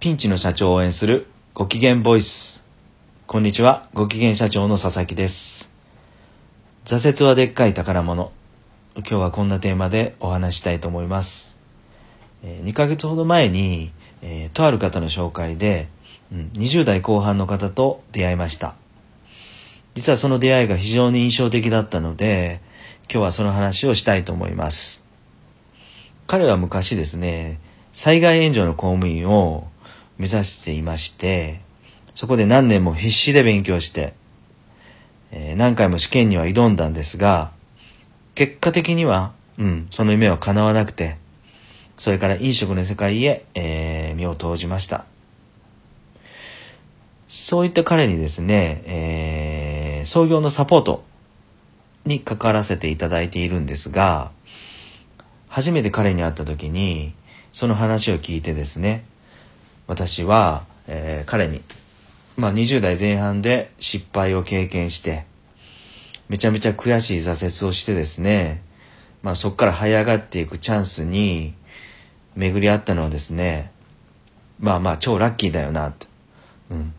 ピンチの社長を応援するご機嫌ボイス。こんにちは、ご機嫌社長の佐々木です。挫折はでっかい宝物。今日はこんなテーマでお話したいと思います。え2ヶ月ほど前に、えーとある方の紹介で、うん20代後半の方と出会いました。実はその出会いが非常に印象的だったので、今日はその話をしたいと思います。彼は昔ですね、災害援助の公務員を目指していまして、そこで何年も必死で勉強して、えー何回も試験には挑んだんですが、結果的には、うん、その夢は叶わなくて、それから飲食の世界へ、えー身を投じました。そういった彼にですね、えー創業のサポートに関わらせていただいているんですが、初めて彼に会った時に、その話を聞いてですね、私は、えー彼に、まあ20代前半で失敗を経験して、めちゃめちゃ悔しい挫折をしてですね、まあそこから這い上がっていくチャンスに巡り合ったのはですね、まあまあ超ラッキーだよな、と。うん。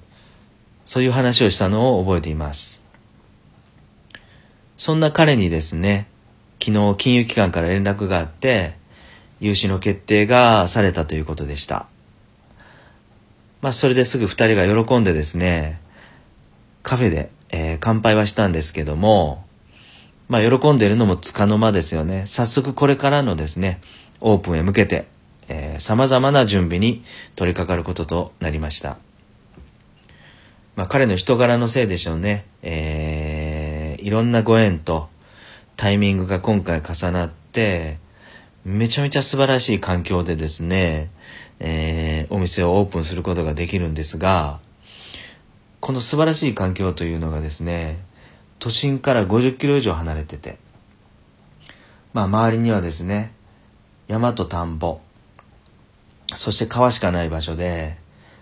そういう話をしたのを覚えています。そんな彼にですね、昨日金融機関から連絡があって、融資の決定がされたということでした。まあそれですぐ二人が喜んでですね、カフェで、えー乾杯はしたんですけども、まあ喜んでいるのもつかの間ですよね。早速これからのですね、オープンへ向けて、えー様々な準備に取り掛かることとなりました。まあ彼の人柄のせいでしょうね。えーいろんなご縁とタイミングが今回重なって、めちゃめちゃ素晴らしい環境でですね、えーお店をオープンすることができるんですが、この素晴らしい環境というのがですね、都心から50キロ以上離れてて、まあ周りにはですね、山と田んぼ、そして川しかない場所で、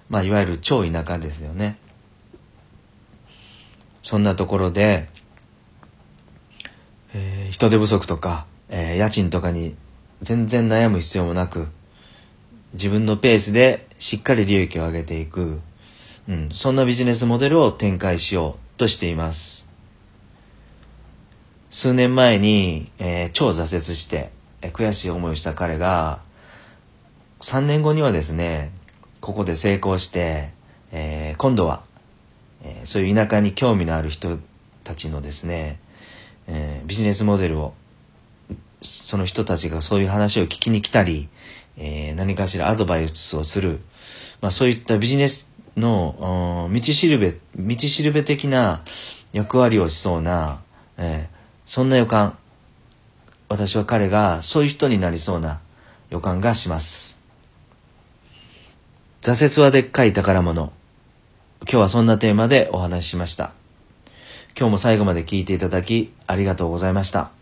まあいわゆる超田舎ですよね。そんなところで、えー人手不足とか、えー家賃とかに全然悩む必要もなく、自分のペースでしっかり利益を上げていく、うん、そんなビジネスモデルを展開しようとしています。数年前に、えー超挫折して、えー悔しい思いをした彼が、3年後にはですね、ここで成功して、えー今度は、えーそういう田舎に興味のある人たちのですね、えービジネスモデルを、その人たちがそういう話を聞きに来たり、えー何かしらアドバイスをする、まあそういったビジネスの、道しるべ、道しるべ的な役割をしそうな、えーそんな予感、私は彼がそういう人になりそうな予感がします。挫折はでっかい宝物。今日はそんなテーマでお話ししました。今日も最後まで聞いていただきありがとうございました。